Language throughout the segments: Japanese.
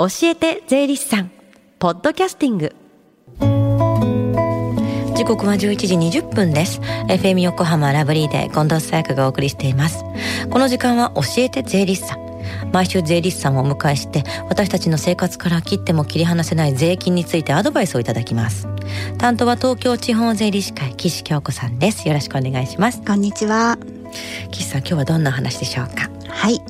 教えて税理士さんポッドキャスティング。時刻は11時20分です。FM 横浜ラブリーで近藤沙耶香がお送りしています。この時間は教えて税理士さん。毎週税理士さんをお迎えして私たちの生活から切っても切り離せない税金についてアドバイスをいただきます。担当は東京地方税理士会岸京子さんです。よろしくお願いします。こんにちは。岸さん今日はどんな話でしょうか？はい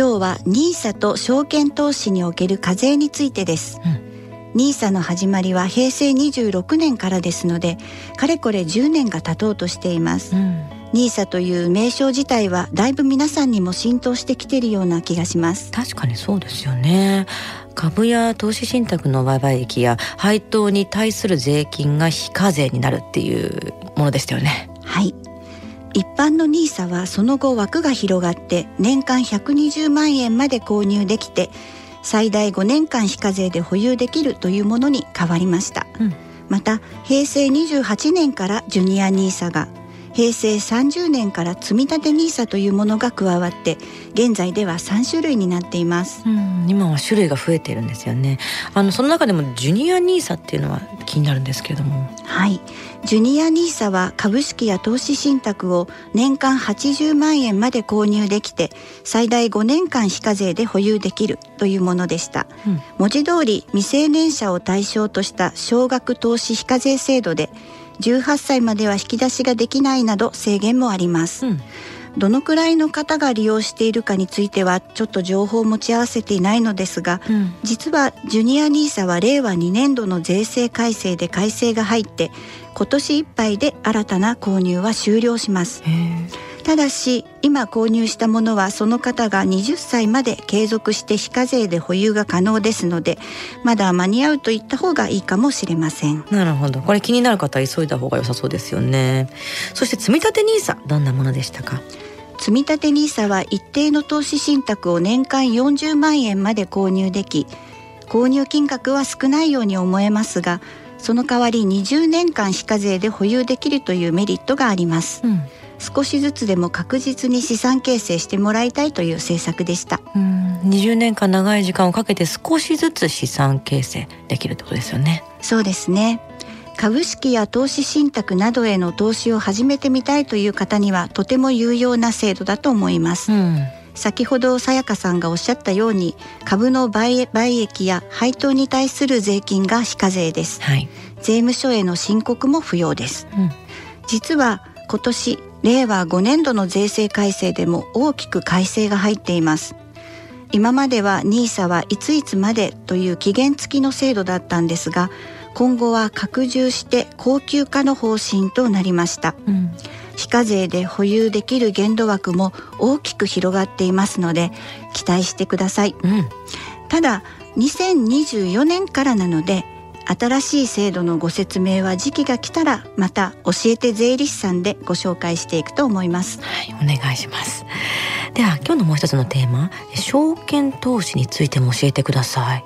今日は NISA と証券投資における課税についてです、うん、NISA の始まりは平成26年からですのでかれこれ10年が経とうとしています、うん、NISA という名称自体はだいぶ皆さんにも浸透してきているような気がします。確かにそうですよね。株や投資信託の売買益や配当に対する税金が非課税になるっていうものでしたよね。はい一般の NISA はその後枠が広がって年間120万円まで購入できて最大5年間非課税で保有できるというものに変わりました、うん、また平成28年からジュニア NISA が平成30年から積立 NISA というものが加わって現在では3種類になっています、うん、今は種類が増えているんですよね。あのその中でもジュニア NISA っていうのは気になるんですけれども。はい。ジュニア NISA は株式や投資信託を年間80万円まで購入できて最大5年間非課税で保有できるというものでした、うん、文字通り未成年者を対象とした少額投資非課税制度で18歳までは引き出しができないなど制限もあります、うん、どのくらいの方が利用しているかについてはちょっと情報を持ち合わせていないのですが、うん、実はジュニア NISA は令和2年度の税制改正で改正が入って今年いっぱいで新たな購入は終了します。ただし今購入したものはその方が20歳まで継続して非課税で保有が可能ですのでまだ間に合うと言った方がいいかもしれません。なるほど。これ気になる方は急いだ方が良さそうですよね。そして積立 NISA どんなものでしたか？積立 NISA は一定の投資信託を年間40万円まで購入でき購入金額は少ないように思えますがその代わり20年間非課税で保有できるというメリットがあります、うん。少しずつでも確実に資産形成してもらいたいという政策でした。うん。20年間長い時間をかけて少しずつ資産形成できるってことですよね。そうですね株式や投資信託などへの投資を始めてみたいという方にはとても有用な制度だと思います、うん。先ほどさやかさんがおっしゃったように株の売益や配当に対する税金が非課税です、はい、税務署への申告も不要です、うん、実は今年令和5年度の税制改正でも大きく改正が入っています。今までは NISA はいついつまでという期限付きの制度だったんですが今後は拡充して高級化の方針となりました、うん、非課税で保有できる限度枠も大きく広がっていますので期待してください、うん、ただ2024年からなので新しい制度のご説明は時期が来たらまた教えて税理士さんでご紹介していくと思います。はいお願いします。では今日のもう一つのテーマ証券投資についても教えてください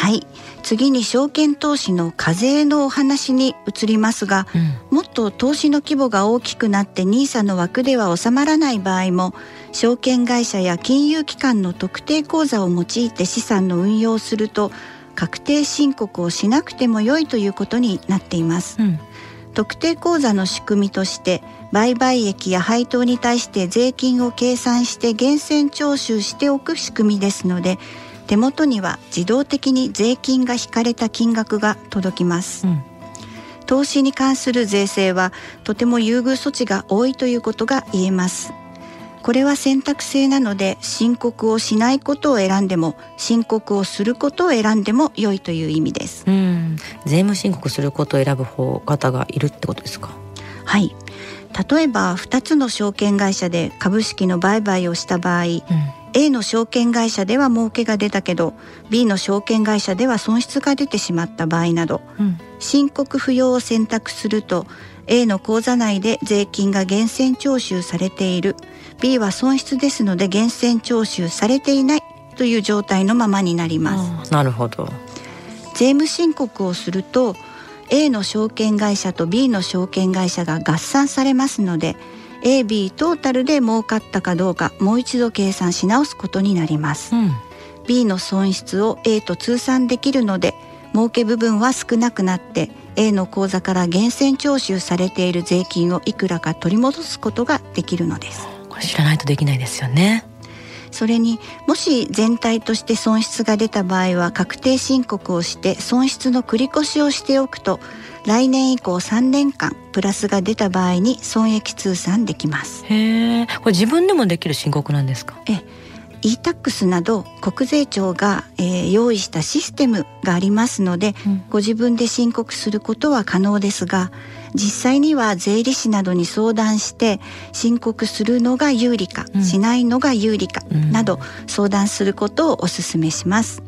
はい。次に証券投資の課税のお話に移りますが、うん、もっと投資の規模が大きくなって NISA の枠では収まらない場合も証券会社や金融機関の特定口座を用いて資産の運用すると確定申告をしなくても良いということになっています、うん、特定口座の仕組みとして売買益や配当に対して税金を計算して源泉徴収しておく仕組みですので手元には自動的に税金が引かれた金額が届きます、うん、投資に関する税制はとても優遇措置が多いということが言えますこれは選択制なので申告をしないことを選んでも申告をすることを選んでも良いという意味です。うん、税務申告することを選ぶ方方がいるってことですか？はい。例えば2つの証券会社で株式の売買をした場合、うん、A の証券会社では儲けが出たけど B の証券会社では損失が出てしまった場合など、うん、申告不要を選択すると A の口座内で税金が源泉徴収されている。B は損失ですので源泉徴収されていない。という状態のままになります。なるほど。税務申告をすると A の証券会社と B の証券会社が合算されますので AB トータルで儲かったかどうかもう一度計算し直すことになります、うん、B の損失を A と通算できるので儲け部分は少なくなって A の口座から源泉徴収されている税金をいくらか取り戻すことができるのです。これ知らないとできないですよね。それにもし全体として損失が出た場合は確定申告をして損失の繰り越しをしておくと来年以降3年間プラスが出た場合に損益通算できます。へえこれ自分でもできる申告なんですか？え e-tax など国税庁が、えー、用意したシステムがありますので、うん、ご自分で申告することは可能ですが実際には税理士などに相談して申告するのが有利か、うん、しないのが有利かなど相談することをお勧めします。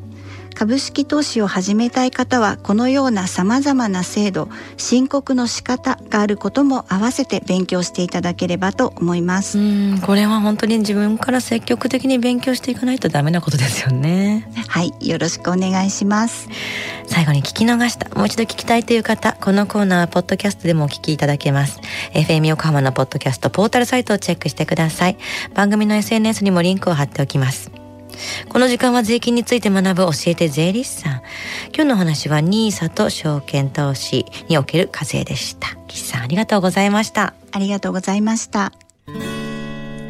株式投資を始めたい方はこのような様々な制度申告の仕方があることも合わせて勉強していただければと思います。うんこれは本当に自分から積極的に勉強していかないとダメなことですよね。はいよろしくお願いします。最後に聞き逃したもう一度聞きたいという方このコーナーはポッドキャストでもお聞きいただけます。FM 横浜のポッドキャストポータルサイトをチェックしてください。番組の SNS にもリンクを貼っておきますこの時間は税金について学ぶ教えて税理士さん。今日の話は NISA と証券投資における課税でした。岸さんありがとうございました。ありがとうございました。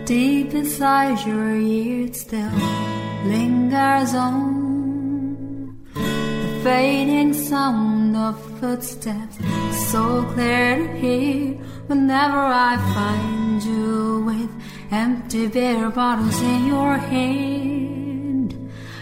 Deep inside your ears still lingers on The fading sound of footsteps So clear to hear Whenever I find you with Empty beer bottles in your hand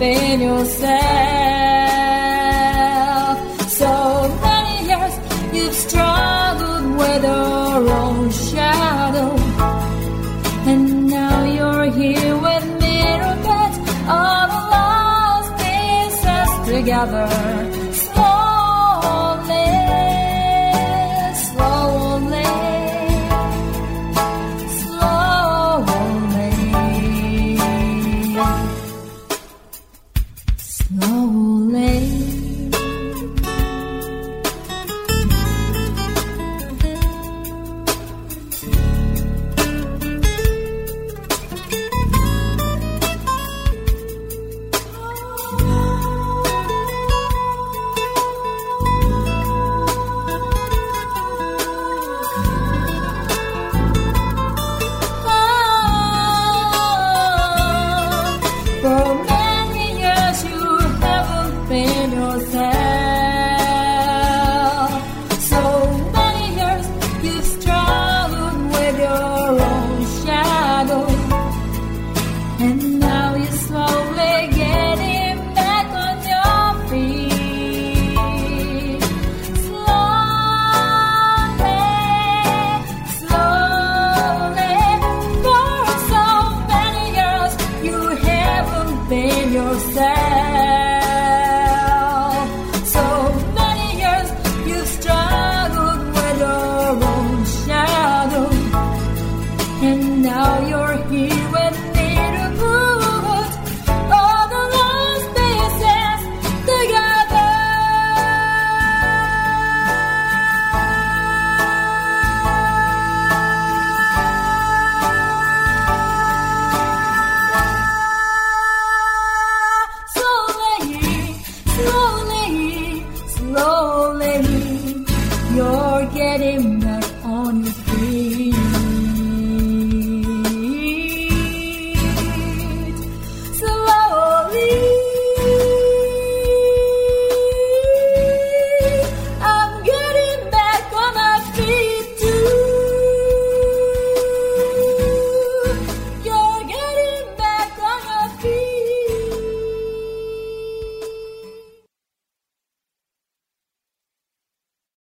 in yourself. So many years you've struggled with your own shadow, and now you're here with mirror beds, all lost pieces together.